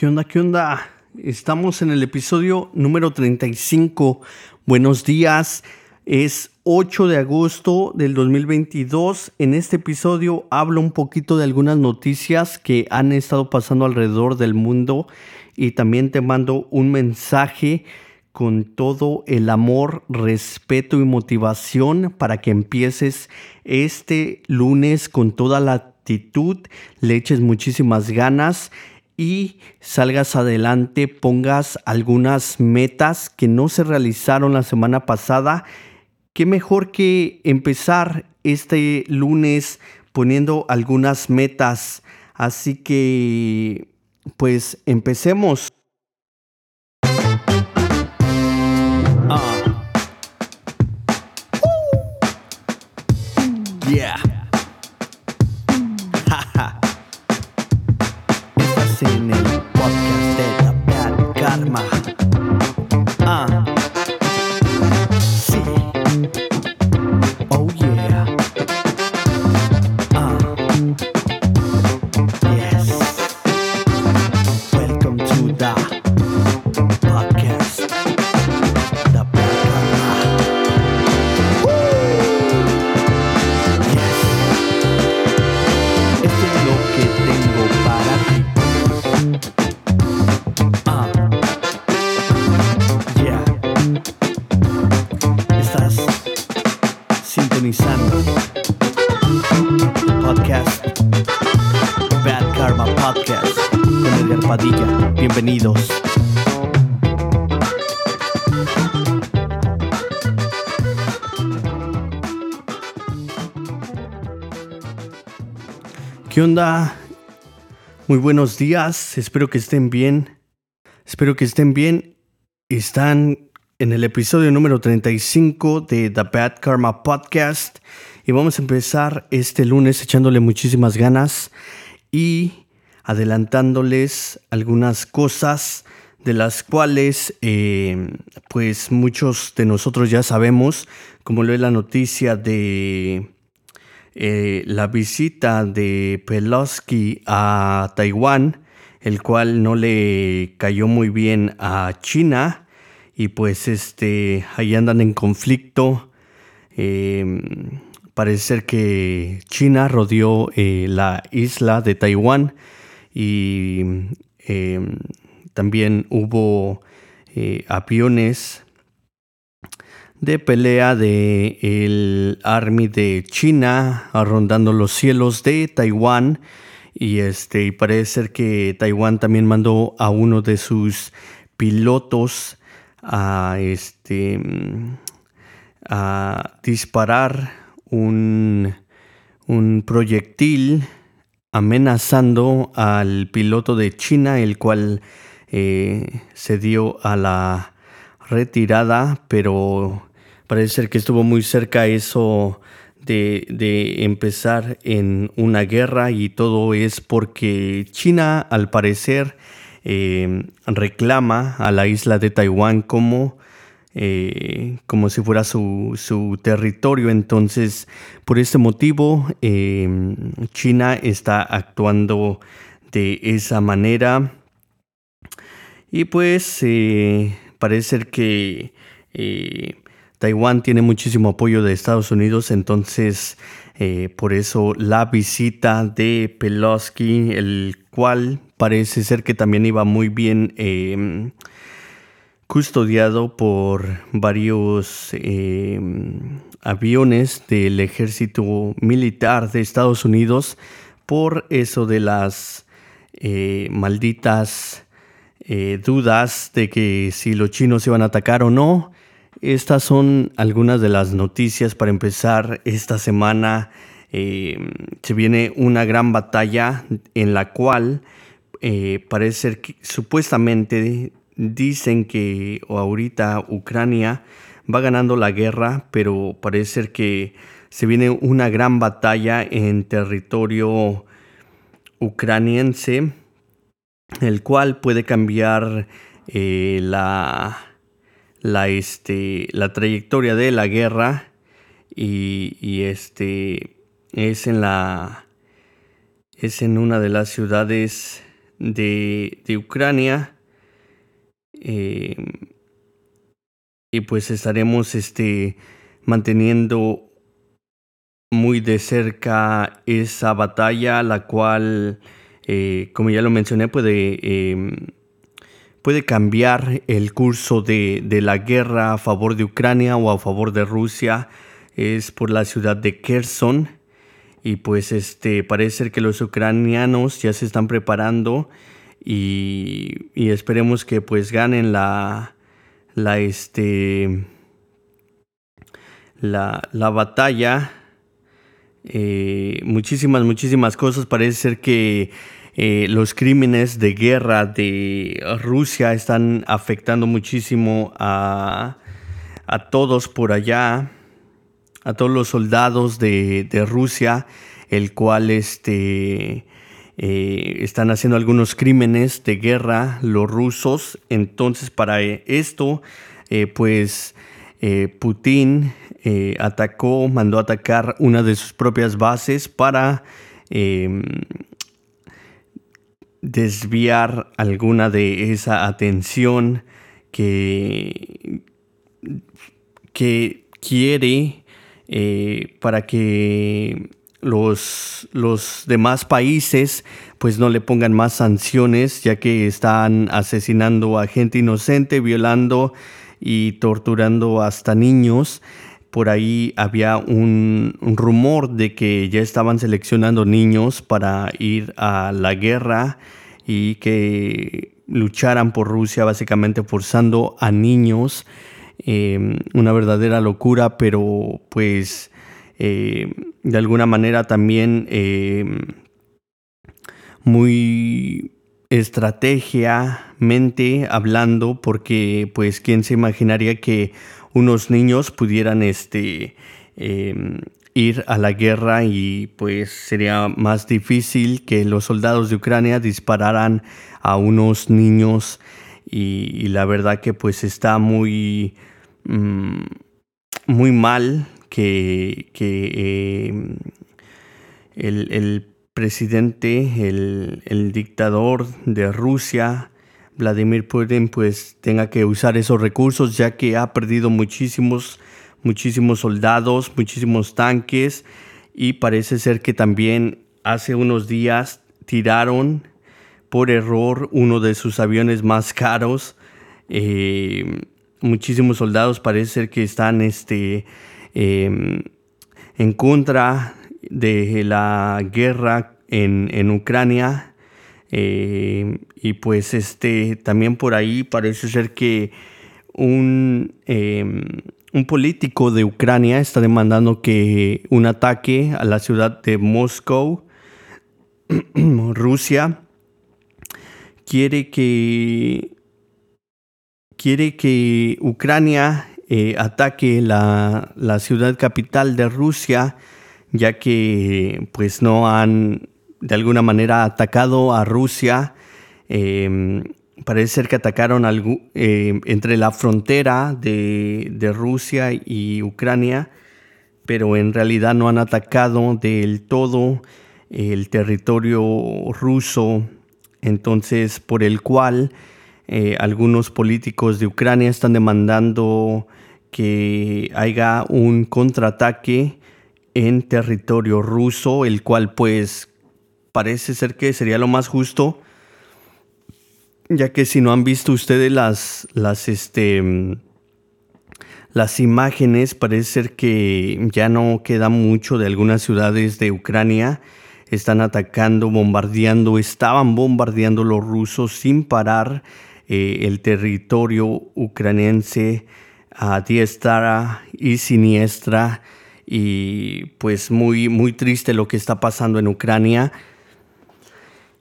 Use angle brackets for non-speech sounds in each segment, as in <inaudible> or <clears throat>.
¿Qué onda? ¿Qué onda? Estamos en el episodio número 35. Buenos días. Es 8 de agosto del 2022. En este episodio hablo un poquito de algunas noticias que han estado pasando alrededor del mundo y también te mando un mensaje con todo el amor, respeto y motivación para que empieces este lunes con toda la actitud, le eches muchísimas ganas y salgas adelante, pongas algunas metas que no se realizaron la semana pasada. Qué mejor que empezar este lunes poniendo algunas metas. Así que, pues, empecemos. Ah. Yeah. Muy buenos días, espero que estén bien. Espero que estén bien. Están en el episodio número 35 de The Bad Karma Podcast y vamos a empezar este lunes echándole muchísimas ganas y adelantándoles algunas cosas de las cuales eh, pues muchos de nosotros ya sabemos, como lo es la noticia de eh, la visita de Pelosi a Taiwán, el cual no le cayó muy bien a China y pues este ahí andan en conflicto. Eh, parece ser que China rodeó eh, la isla de Taiwán y eh, también hubo eh, aviones de pelea de el Army de China rondando los cielos de Taiwán. Y este y parece ser que Taiwán también mandó a uno de sus pilotos a este a disparar un, un proyectil amenazando al piloto de China el cual eh, se dio a la retirada pero parece ser que estuvo muy cerca eso de, de, empezar en una guerra y todo es porque China al parecer eh, reclama a la isla de Taiwán como, eh, como si fuera su, su, territorio. Entonces, por este motivo, eh, China está actuando de esa manera. Y pues parece ser que Taiwán tiene muchísimo apoyo de Estados Unidos, entonces eh, por eso la visita de Pelosi, el cual parece ser que también iba muy bien eh, custodiado por varios eh, aviones del ejército militar de Estados Unidos, por eso de las malditas dudas de que si los chinos iban a atacar o no. Estas son algunas de las noticias para empezar esta semana. Eh, se viene una gran batalla en la cual eh, parece ser que supuestamente dicen que ahorita Ucrania va ganando la guerra, pero parece ser que se viene una gran batalla en territorio ucraniense, el cual puede cambiar eh, la la, este, la trayectoria de la guerra y, y, este es en la es en una de las ciudades de, Ucrania. Eh, y pues estaremos este, manteniendo muy de cerca esa batalla, la cual, eh, como ya lo mencioné, puede, em, puede cambiar el curso de, de, la guerra a favor de Ucrania o a favor de Rusia. Es por la ciudad de Kherson. Y pues este, parece ser que los ucranianos ya se están preparando y, y esperemos que pues ganen la, la, este, la, la batalla. Eh, muchísimas, muchísimas cosas. Parece ser que eh, los crímenes de guerra de Rusia están afectando muchísimo a, a todos por allá, a todos los soldados de, de Rusia, el cual este, eh, están haciendo algunos crímenes de guerra los rusos. Entonces para esto, eh, pues eh, Putin atacó, mandó atacar una de sus propias bases para desviar alguna de esa atención que, que quiere para que los, los demás países pues no le pongan más sanciones ya que están asesinando a gente inocente, violando y torturando hasta niños. Por ahí había un, rumor de que ya estaban seleccionando niños para ir a la guerra y que lucharan por Rusia, básicamente forzando a niños. Em, una verdadera locura, pero pues eh, de alguna manera también eh, muy estrategiamente hablando, porque pues quién se imaginaría que unos niños pudieran este, em, ir a la guerra y pues sería más difícil que los soldados de Ucrania dispararan a unos niños. Y, la verdad que pues está muy, mm, muy mal que, em, el, presidente, el, dictador de Rusia, Vladimir Putin, pues tenga que usar esos recursos ya que ha perdido muchísimos, muchísimos soldados, muchísimos tanques y parece ser que también hace unos días tiraron por error uno de sus aviones más <laughs> caros. Eh, muchísimos soldados parece ser que están este, Em, en contra de la guerra en, Ucrania. Em, y pues este también por ahí parece ser que un, em, un político de Ucrania está demandando que un ataque a la ciudad de Moscú, <clears throat> Rusia, quiere que quiere que Ucrania eh, ataque la, ciudad capital de Rusia, ya que pues no han de alguna manera atacado a Rusia. Em, parece ser que atacaron em, entre la frontera de, Rusia y Ucrania, pero en realidad no han atacado del todo el territorio ruso, entonces por el cual eh, algunos políticos de Ucrania están demandando que haya un contraataque en territorio ruso, el cual pues parece ser que sería lo más justo, ya que si no han visto ustedes las, las, este, las imágenes, parece ser que ya no queda mucho de algunas ciudades de Ucrania, están atacando, bombardeando, estaban bombardeando los rusos sin parar eh, el territorio ucraniense a diestra y siniestra. Y pues muy muy triste lo que está pasando en Ucrania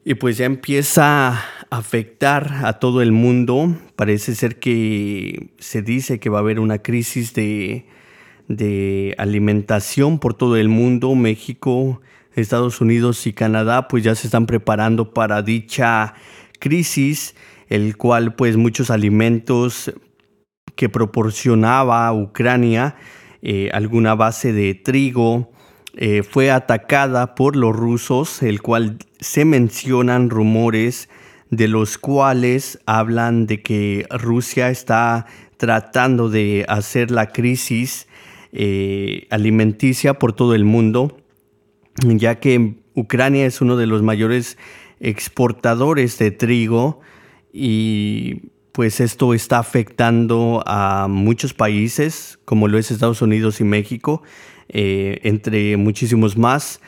y pues ya empieza a afectar a todo el mundo. Parece ser que se dice que va a haber una crisis de, de alimentación por todo el mundo México Estados Unidos y Canadá pues ya se están preparando para dicha crisis el cual pues muchos alimentos que proporcionaba Ucrania, eh, alguna base de trigo, eh, fue atacada por los rusos, el cual se mencionan rumores de los cuales hablan de que Rusia está tratando de hacer la crisis eh, alimenticia por todo el mundo, ya que Ucrania es uno de los mayores exportadores de trigo y pues esto está afectando a muchos países, como lo es Estados Unidos y México, eh, entre muchísimos más.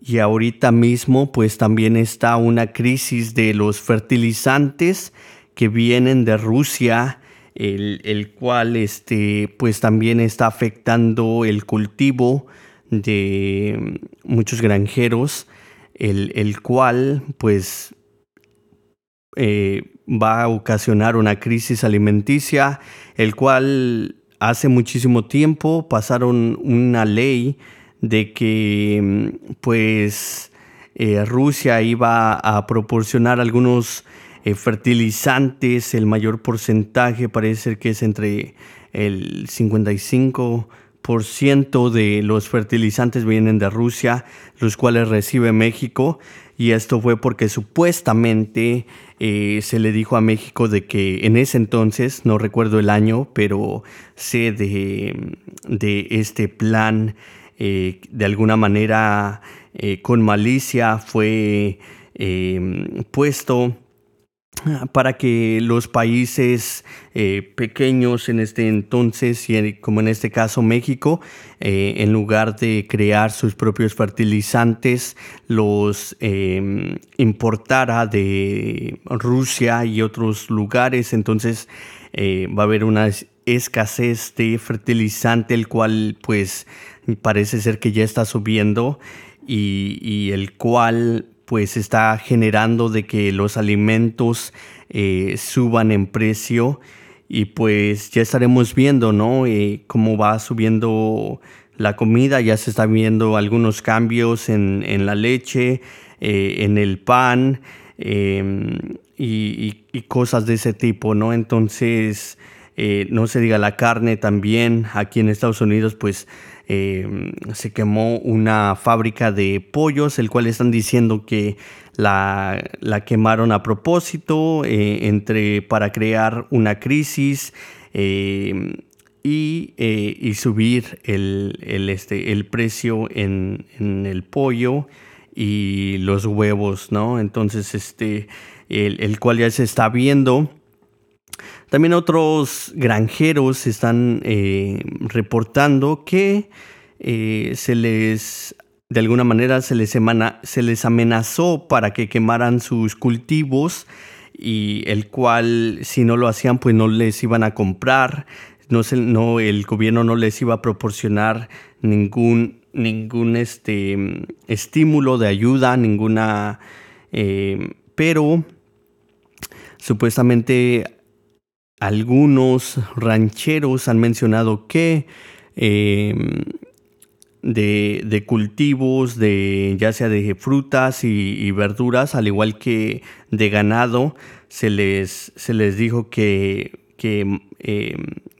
Y ahorita mismo pues también está una crisis de los fertilizantes que vienen de Rusia, el, cual este, pues también está afectando el cultivo de muchos granjeros, el, cual pues eh, va a ocasionar una crisis alimenticia, el cual hace muchísimo tiempo pasaron una ley de que mm, pues eh, Rusia iba a proporcionar algunos eh, fertilizantes, el mayor porcentaje parece que es entre el 55% de los fertilizantes vienen de Rusia, los cuales recibe México, y esto fue porque supuestamente eh, se le dijo a México de que en ese entonces, no recuerdo el año, pero sé de, este plan eh, de alguna manera eh, con malicia fue puesto para que los países pequeños en este entonces, y como en este caso México, en lugar de crear sus propios fertilizantes, los importara de Rusia y otros lugares. Entonces va a haber una escasez de fertilizante, el cual pues parece ser que ya está subiendo y, el cual pues está generando de que los alimentos eh, suban en precio y pues ya estaremos viendo, ¿no? Eh, cómo va subiendo la comida, ya se están viendo algunos cambios en, la leche, eh, en el pan em, y, y, cosas de ese tipo, ¿no? Entonces, no se diga la carne también, aquí en Estados Unidos pues Em, se quemó una fábrica de pollos, el cual están diciendo que la, quemaron a propósito eh, entre, para crear una crisis em, eh, y, subir el, este, el precio en, el pollo y los huevos, ¿no? Entonces, este, el, cual ya se está viendo. También otros granjeros están eh, reportando que eh, se les, de alguna manera, se les, se les amenazó para que quemaran sus cultivos y el cual, si no lo hacían, pues no les iban a comprar, no el gobierno no les iba a proporcionar ningún, ningún este, estímulo de ayuda, ninguna... Eh, pero supuestamente algunos rancheros han mencionado que em, de, cultivos, de, ya sea de frutas y, verduras, al igual que de ganado, se les, se les dijo que, em,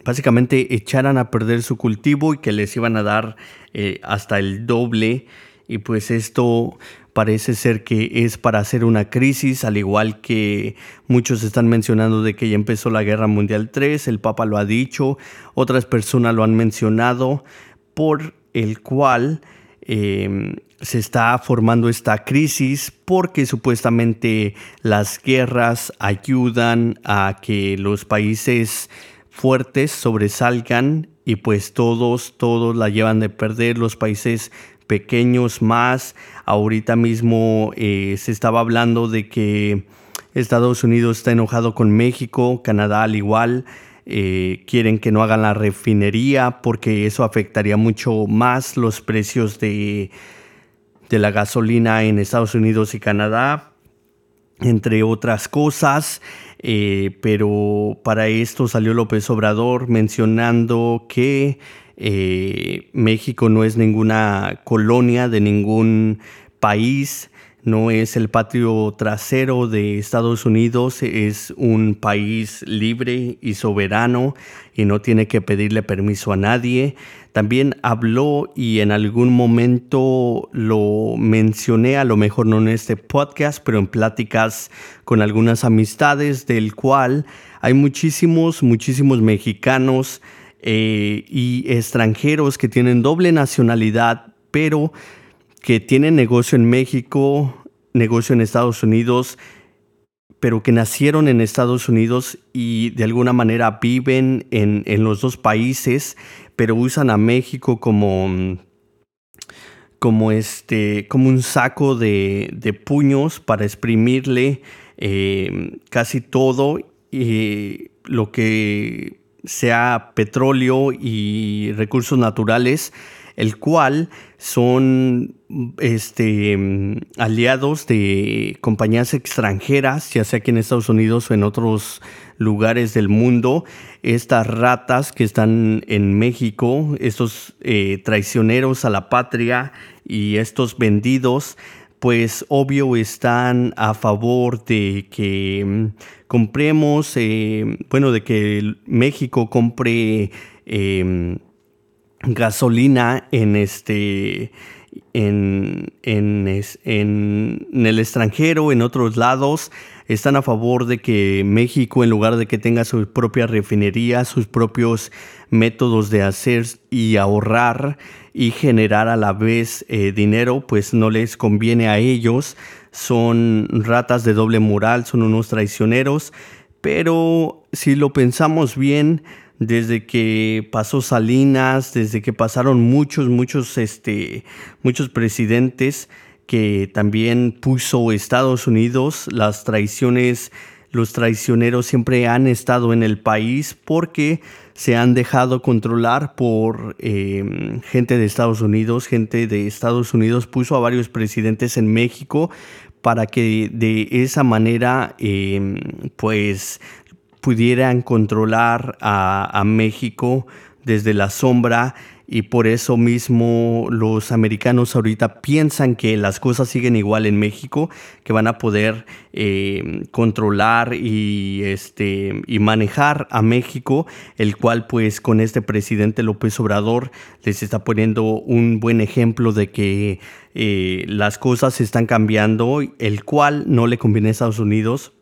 básicamente echaran a perder su cultivo y que les iban a dar eh, hasta el doble. Y pues esto parece ser que es para hacer una crisis, al igual que muchos están mencionando de que ya empezó la Guerra Mundial 3, el Papa lo ha dicho, otras personas lo han mencionado, por el cual em, se está formando esta crisis porque supuestamente las guerras ayudan a que los países fuertes sobresalgan y pues todos, todos la llevan de perder, los países pequeños más. Ahorita mismo eh, se estaba hablando de que Estados Unidos está enojado con México, Canadá al igual. Eh, quieren que no hagan la refinería porque eso afectaría mucho más los precios de, de la gasolina en Estados Unidos y Canadá, entre otras cosas. Eh, pero para esto salió López Obrador mencionando que eh, México no es ninguna colonia de ningún país, no es el patio trasero de Estados Unidos, es un país libre y soberano y no tiene que pedirle permiso a nadie. También habló y en algún momento lo mencioné, a lo mejor no en este podcast, pero en pláticas con algunas amistades, del cual hay muchísimos, muchísimos mexicanos eh, y extranjeros que tienen doble nacionalidad, pero que tienen negocio en México, negocio en Estados Unidos, pero que nacieron en Estados Unidos y de alguna manera viven en, los dos países, pero usan a México como, como, este, como un saco de, puños para exprimirle eh, casi todo y lo que sea petróleo y recursos naturales el cual son este, aliados de compañías extranjeras, ya sea aquí en Estados Unidos o en otros lugares del mundo. Estas ratas que están en México, estos eh, traicioneros a la patria y estos vendidos, pues obvio están a favor de que mm, compremos, eh, bueno, de que México compre em, gasolina en este en, en, el extranjero, en otros lados, están a favor de que México, en lugar de que tenga sus propias refinerías, sus propios métodos de hacer y ahorrar y generar a la vez eh, dinero, pues no les conviene a ellos. Son ratas de doble moral, son unos traicioneros, pero si lo pensamos bien, desde que pasó Salinas, desde que pasaron muchos, muchos, este, muchos presidentes que también puso Estados Unidos, las traiciones, los traicioneros siempre han estado en el país porque se han dejado controlar por em, gente de Estados Unidos, gente de Estados Unidos puso a varios presidentes en México para que de esa manera em, pues pudieran controlar a, México desde la sombra y por eso mismo los americanos ahorita piensan que las cosas siguen igual en México, que van a poder eh, controlar y, este, y manejar a México, el cual pues con este presidente López Obrador les está poniendo un buen ejemplo de que eh, las cosas están cambiando, el cual no le conviene a Estados Unidos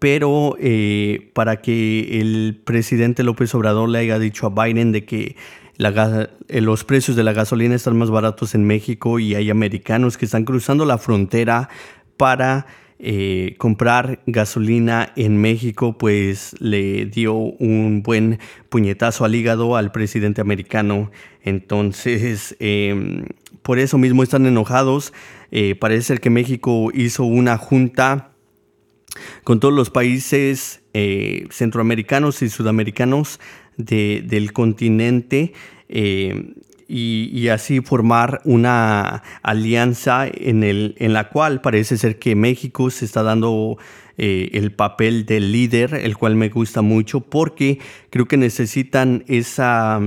pero eh, para que el presidente López Obrador le haya dicho a Biden de que eh, los precios de la gasolina están más baratos en México y hay americanos que están cruzando la frontera para eh, comprar gasolina en México, pues le dio un buen puñetazo al hígado al presidente americano. Entonces, em, por eso mismo están enojados. parece ser que México hizo una junta con todos los países eh, centroamericanos y sudamericanos del continente eh, y, así formar una alianza en, el, en la cual parece ser que México se está dando eh, el papel del líder, el cual me gusta mucho porque creo que necesitan esa...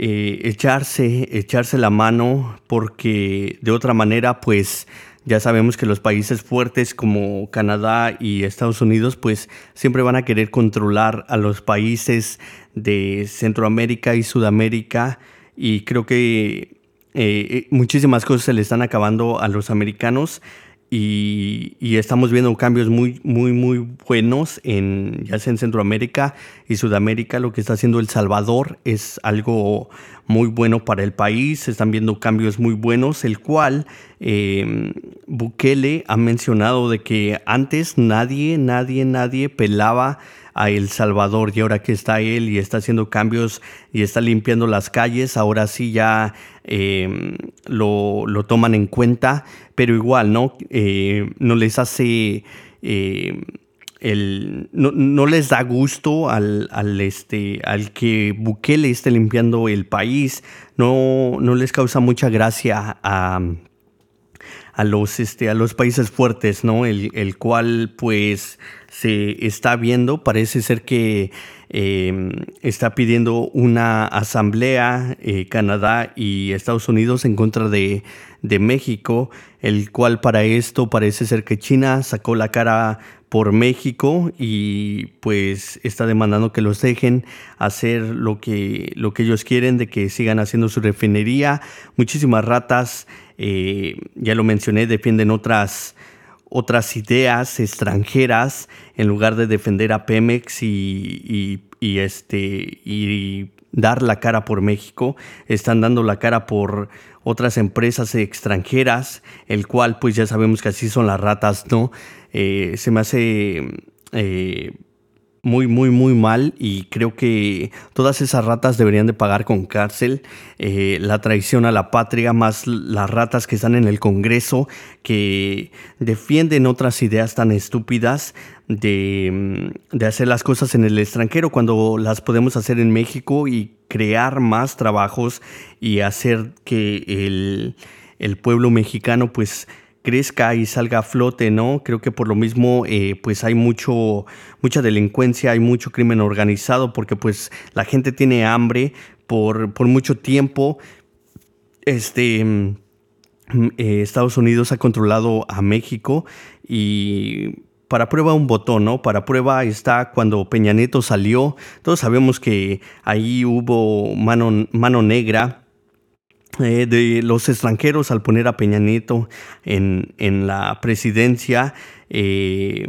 Echarse, echarse la mano porque de otra manera pues ya sabemos que los países fuertes como Canadá y Estados Unidos pues siempre van a querer controlar a los países de Centroamérica y Sudamérica. Y creo que eh, eh, muchísimas cosas se le están acabando a los americanos. Y, estamos viendo cambios muy, muy, muy buenos en ya sea en Centroamérica y Sudamérica. Lo que está haciendo El Salvador es algo muy bueno para el país. Están viendo cambios muy buenos, el cual em, Bukele ha mencionado de que antes nadie, nadie, nadie pelaba a El Salvador y ahora que está él y está haciendo cambios y está limpiando las calles, ahora sí ya em, lo, toman en cuenta, pero igual, ¿no? Eh, no les hace... Em, el, no, les da gusto al, este, al que Bukele esté limpiando el país, no, no les causa mucha gracia a, a los, este, a los países fuertes, ¿no? El, el, cual, pues, se está viendo. Parece ser que em, está pidiendo una asamblea eh, Canadá y Estados Unidos en contra de, de México, el cual para esto parece ser que China sacó la cara por México y pues está demandando que los dejen hacer lo que, lo que ellos quieren, de que sigan haciendo su refinería. Muchísimas ratas, eh, ya lo mencioné, defienden otras, otras ideas extranjeras en lugar de defender a Pemex y, y, este, y dar la cara por México, están dando la cara por otras empresas extranjeras, el cual pues ya sabemos que así son las ratas, ¿no? Eh, se me hace eh, muy, muy, muy mal y creo que todas esas ratas deberían de pagar con cárcel. Eh, la traición a la patria, más las ratas que están en el Congreso, que defienden otras ideas tan estúpidas de, de hacer las cosas en el extranjero cuando las podemos hacer en México y crear más trabajos y hacer que el, el pueblo mexicano pues crezca y salga a flote, ¿no? Creo que por lo mismo, eh, pues hay mucho, mucha delincuencia, hay mucho crimen organizado, porque pues la gente tiene hambre por, por mucho tiempo. Este, mm, eh, Estados Unidos ha controlado a México y para prueba un botón, ¿no? Para prueba está cuando Peña Nieto salió. Todos sabemos que ahí hubo mano, mano negra eh, de los extranjeros al poner a Peña Nieto en, la presidencia. Eh,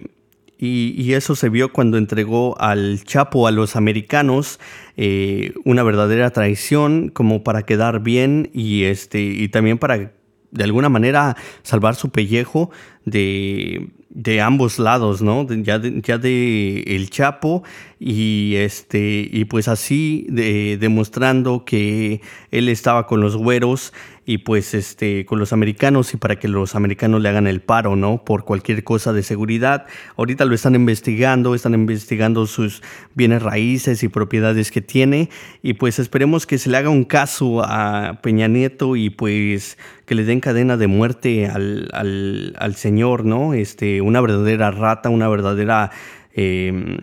y, eso se vio cuando entregó al Chapo a los americanos eh, una verdadera traición como para quedar bien y, este, y también para de alguna manera salvar su pellejo de, de ambos lados, ¿no? ya, de, ya de el Chapo y este y pues así de, demostrando que él estaba con los güeros y pues este con los americanos y para que los americanos le hagan el paro, ¿no? Por cualquier cosa de seguridad. Ahorita lo están investigando, están investigando sus bienes raíces y propiedades que tiene y pues esperemos que se le haga un caso a Peña Nieto y pues que le den cadena de muerte al, al, al señor, ¿no? Este, una verdadera rata, una verdadera em,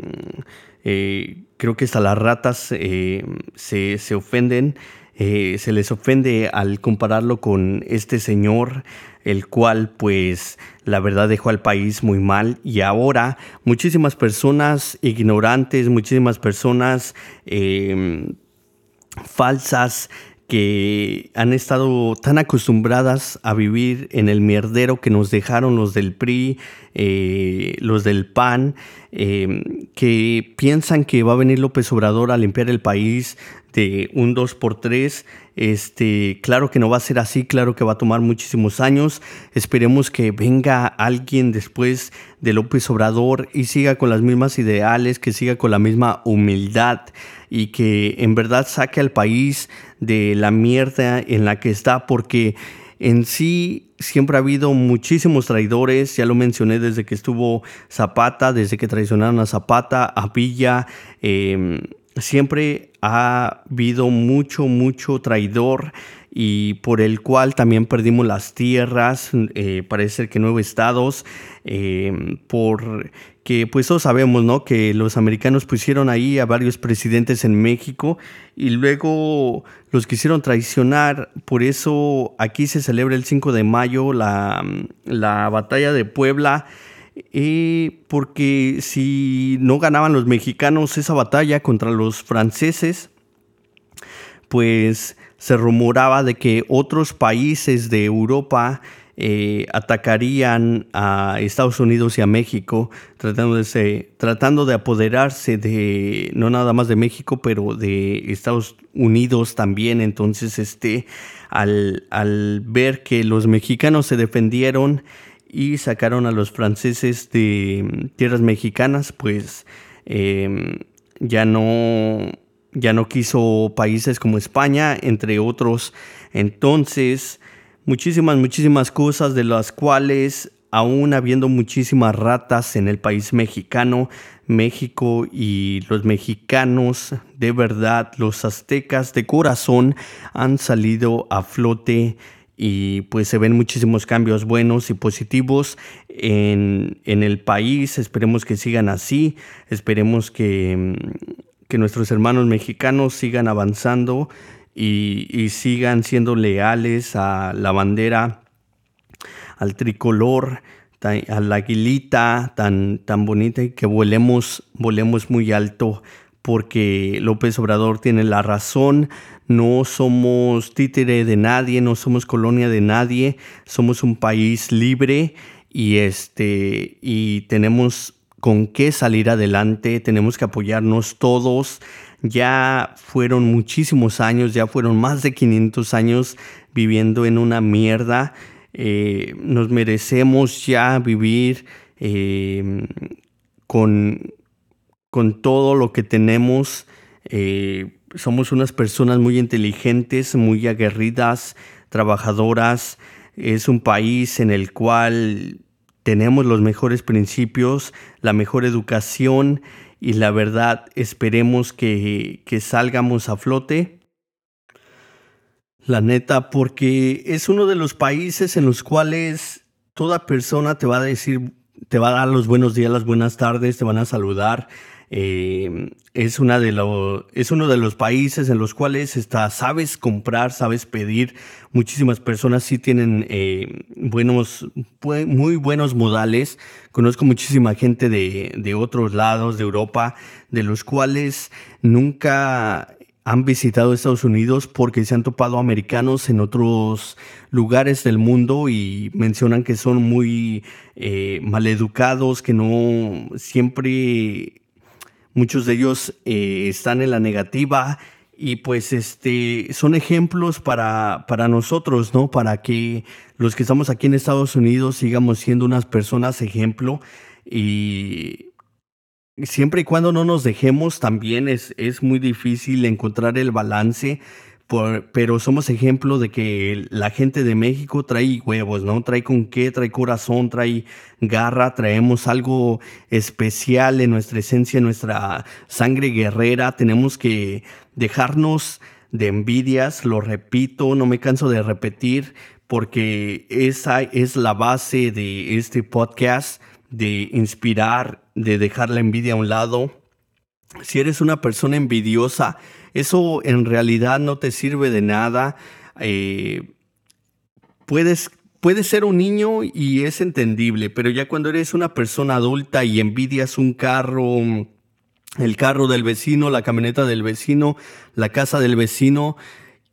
eh, creo que hasta las ratas eh, se, se ofenden eh, se les ofende al compararlo con este señor, el cual pues la verdad dejó al país muy mal. Y ahora muchísimas personas ignorantes, muchísimas personas em, falsas que han estado tan acostumbradas a vivir en el mierdero que nos dejaron los del PRI, eh, los del PAN, em, que piensan que va a venir López Obrador a limpiar el país de un 2x3. Este, claro que no va a ser así, claro que va a tomar muchísimos años. Esperemos que venga alguien después de López Obrador y siga con las mismas ideales, que siga con la misma humildad y que en verdad saque al país de la mierda en la que está, porque en sí siempre ha habido muchísimos traidores, ya lo mencioné desde que estuvo Zapata, desde que traicionaron a Zapata, a Villa, em, siempre ha habido mucho, mucho traidor y por el cual también perdimos las tierras, eh, parece que nueve estados, eh, por que pues todos sabemos, ¿no? Que los americanos pusieron ahí a varios presidentes en México y luego los quisieron traicionar, por eso aquí se celebra el 5 de mayo la, la batalla de Puebla, y porque si no ganaban los mexicanos esa batalla contra los franceses, pues se rumoraba de que otros países de Europa eh, atacarían a Estados Unidos y a México, tratando de, tratando de apoderarse de, no nada más de México, pero de Estados Unidos también. Entonces, este, al, al ver que los mexicanos se defendieron, y sacaron a los franceses de tierras mexicanas, pues em, ya no ya no quiso países como España, entre otros. Entonces, muchísimas, muchísimas cosas de las cuales, aún habiendo muchísimas ratas en el país mexicano, México y los mexicanos, de verdad, los aztecas de corazón, han salido a flote y pues se ven muchísimos cambios buenos y positivos en, el país. Esperemos que sigan así, esperemos que, que nuestros hermanos mexicanos sigan avanzando y, sigan siendo leales a la bandera, al tricolor, a la aguilita tan, tan bonita y que volemos, volemos muy alto porque López Obrador tiene la razón, no somos títere de nadie, no somos colonia de nadie, somos un país libre y este y tenemos con qué salir adelante, tenemos que apoyarnos todos. Ya fueron muchísimos años, ya fueron más de 500 años viviendo en una mierda. Eh, nos merecemos ya vivir eh, con, con todo lo que tenemos. Eh, somos unas personas muy inteligentes, muy aguerridas, trabajadoras. Es un país en el cual tenemos los mejores principios, la mejor educación y la verdad esperemos que, salgamos a flote. La neta, porque es uno de los países en los cuales toda persona te va a decir, te va a dar los buenos días, las buenas tardes, te van a saludar eh, es, una de es uno de los países en los cuales está, sabes comprar, sabes pedir. Muchísimas personas sí tienen eh, buenos, muy buenos modales. Conozco muchísima gente de, de otros lados de Europa, de los cuales nunca han visitado Estados Unidos porque se han topado americanos en otros lugares del mundo y mencionan que son muy eh, maleducados, que no siempre Muchos de ellos eh, están en la negativa y pues este son ejemplos para, para nosotros, ¿no? Para que los que estamos aquí en Estados Unidos sigamos siendo unas personas ejemplo y siempre y cuando no nos dejemos también es, es muy difícil encontrar el balance pero somos ejemplo de que la gente de México trae huevos, ¿no? Trae con qué, trae corazón, trae garra, traemos algo especial en nuestra esencia, en nuestra sangre guerrera. Tenemos que dejarnos de envidias, lo repito, no me canso de repetir, porque esa es la base de este podcast, de inspirar, de dejar la envidia a un lado. Si eres una persona envidiosa, eso en realidad no te sirve de nada. Eh, puedes, ser un niño y es entendible, pero ya cuando eres una persona adulta y envidias un carro, el carro del vecino, la camioneta del vecino, la casa del vecino,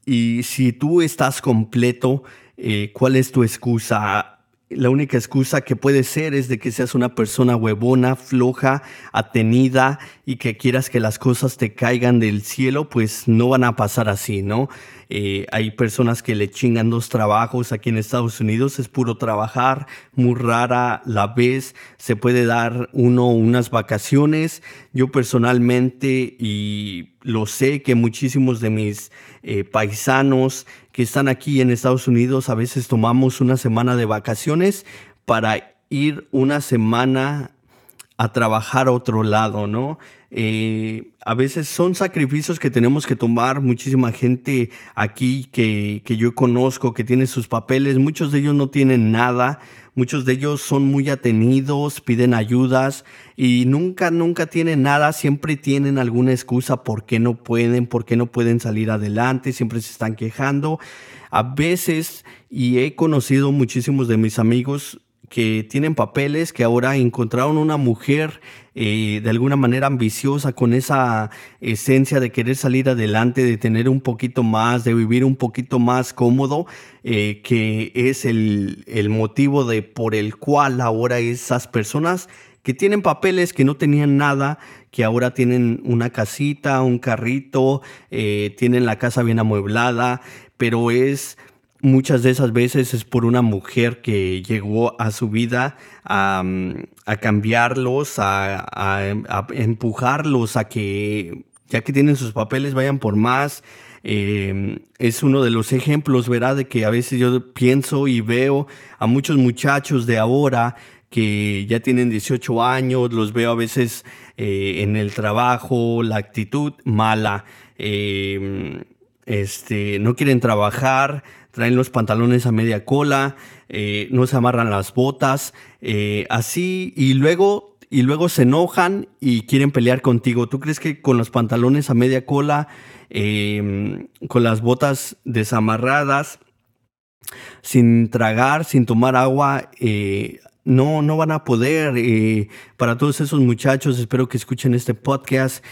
y si tú estás completo, eh, ¿cuál es tu excusa? La única excusa que puede ser es de que seas una persona huevona, floja, atenida y que quieras que las cosas te caigan del cielo, pues no van a pasar así, ¿no? Eh, hay personas que le chingan dos trabajos aquí en Estados Unidos, es puro trabajar, muy rara la vez, se puede dar uno unas vacaciones. Yo personalmente, y lo sé que muchísimos de mis eh, paisanos que están aquí en Estados Unidos a veces tomamos una semana de vacaciones para ir una semana a trabajar a otro lado, ¿no? Eh, a veces son sacrificios que tenemos que tomar. Muchísima gente aquí que, que yo conozco que tiene sus papeles, muchos de ellos no tienen nada, muchos de ellos son muy atenidos, piden ayudas y nunca, nunca tienen nada, siempre tienen alguna excusa por qué no pueden, por qué no pueden salir adelante, siempre se están quejando. A veces, y he conocido muchísimos de mis amigos, que tienen papeles, que ahora encontraron una mujer eh, de alguna manera ambiciosa, con esa esencia de querer salir adelante, de tener un poquito más, de vivir un poquito más cómodo, eh, que es el, el motivo de por el cual ahora esas personas que tienen papeles, que no tenían nada, que ahora tienen una casita, un carrito, eh, tienen la casa bien amueblada, pero es muchas de esas veces es por una mujer que llegó a su vida a, cambiarlos, a, empujarlos a que, ya que tienen sus papeles, vayan por más. Em, es uno de los ejemplos, ¿verdad? De que a veces yo pienso y veo a muchos muchachos de ahora que ya tienen 18 años, los veo a veces eh, en el trabajo, la actitud mala. Em, este, no quieren trabajar, traen los pantalones a media cola, eh, no se amarran las botas, eh, así, y luego, y luego se enojan y quieren pelear contigo. ¿Tú crees que con los pantalones a media cola, em, con las botas desamarradas, sin tragar, sin tomar agua, eh, no, no van a poder. para todos esos muchachos, espero que escuchen este podcast.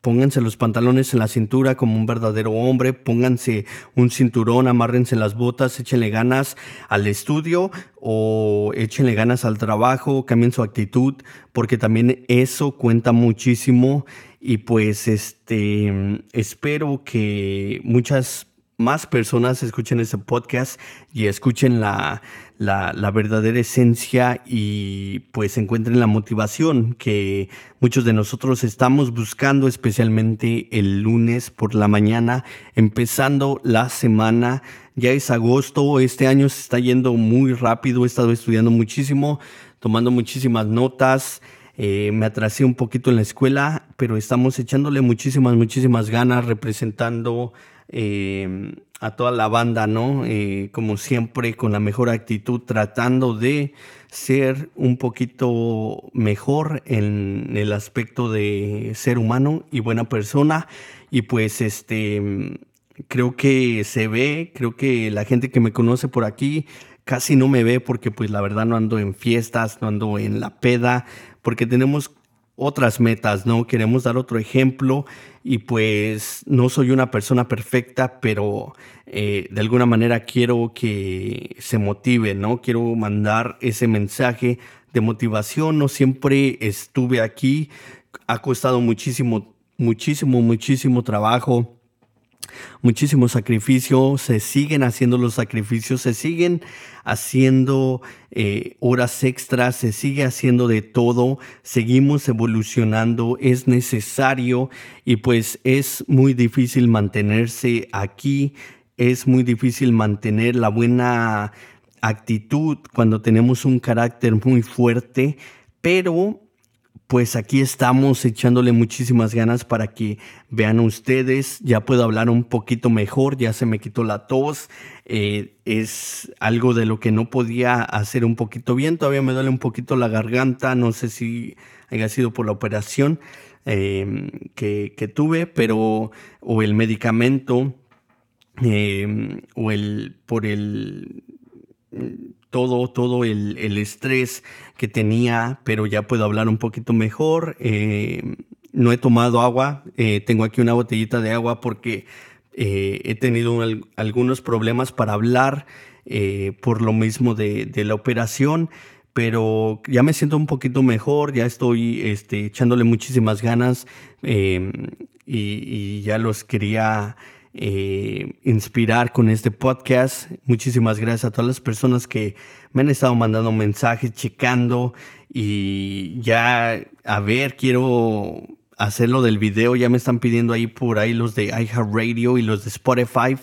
Pónganse los pantalones en la cintura como un verdadero hombre, pónganse un cinturón, amárrense las botas, échenle ganas al estudio o échenle ganas al trabajo, cambien su actitud, porque también eso cuenta muchísimo. Y pues este espero que muchas más personas escuchen este podcast y escuchen la, la, verdadera esencia y pues encuentren la motivación que muchos de nosotros estamos buscando, especialmente el lunes por la mañana, empezando la semana. Ya es agosto, este año se está yendo muy rápido, he estado estudiando muchísimo, tomando muchísimas notas. Eh, me atrasé un poquito en la escuela, pero estamos echándole muchísimas, muchísimas ganas representando Em, a toda la banda, ¿no? Eh, como siempre, con la mejor actitud, tratando de ser un poquito mejor en el aspecto de ser humano y buena persona. Y pues este, creo que se ve, creo que la gente que me conoce por aquí casi no me ve porque pues la verdad no ando en fiestas, no ando en la peda, porque tenemos otras metas, ¿no? Queremos dar otro ejemplo y pues no soy una persona perfecta, pero eh, de alguna manera quiero que se motive, ¿no? Quiero mandar ese mensaje de motivación, no siempre estuve aquí, ha costado muchísimo, muchísimo, muchísimo trabajo muchísimo sacrificio, se siguen haciendo los sacrificios, se siguen haciendo eh, horas extras, se sigue haciendo de todo, seguimos evolucionando, es necesario y pues es muy difícil mantenerse aquí, es muy difícil mantener la buena actitud cuando tenemos un carácter muy fuerte, pero pues aquí estamos echándole muchísimas ganas para que vean ustedes. Ya puedo hablar un poquito mejor, ya se me quitó la tos. Eh, es algo de lo que no podía hacer un poquito bien. Todavía me duele un poquito la garganta. No sé si haya sido por la operación em, que, tuve, pero o el medicamento em, o el por el todo, todo el, estrés que tenía, pero ya puedo hablar un poquito mejor. Eh, no he tomado agua, eh, tengo aquí una botellita de agua porque eh, he tenido algunos problemas para hablar por lo mismo de, la operación, pero ya me siento un poquito mejor, ya estoy este, echándole muchísimas ganas y ya los quería eh, inspirar con este podcast. Muchísimas gracias a todas las personas que me han estado mandando mensajes, checando y ya, a ver, quiero hacerlo del video. Ya me están pidiendo ahí por ahí los de iHeartRadio y los de Spotify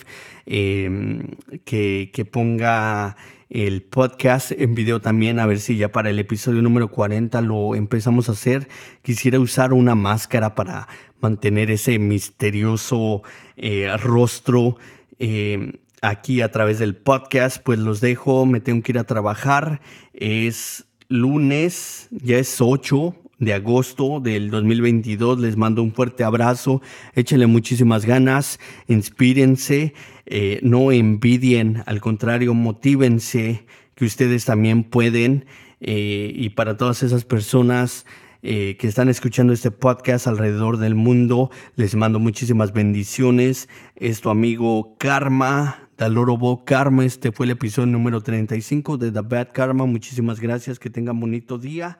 em, que, que ponga el podcast en video también, a ver si ya para el episodio número 40 lo empezamos a hacer. Quisiera usar una máscara para mantener ese misterioso eh, rostro eh, aquí a través del podcast. Pues los dejo, me tengo que ir a trabajar. Es lunes, ya es 8 de agosto del 2022. Les mando un fuerte abrazo. Échenle muchísimas ganas. Inspírense. Eh, no envidien. Al contrario, motívense que ustedes también pueden. y para todas esas personas eh, que están escuchando este podcast alrededor del mundo. Les mando muchísimas bendiciones. Es tu amigo Karma, Dalorobo Karma. Este fue el episodio número 35 de The Bad Karma. Muchísimas gracias. Que tengan bonito día.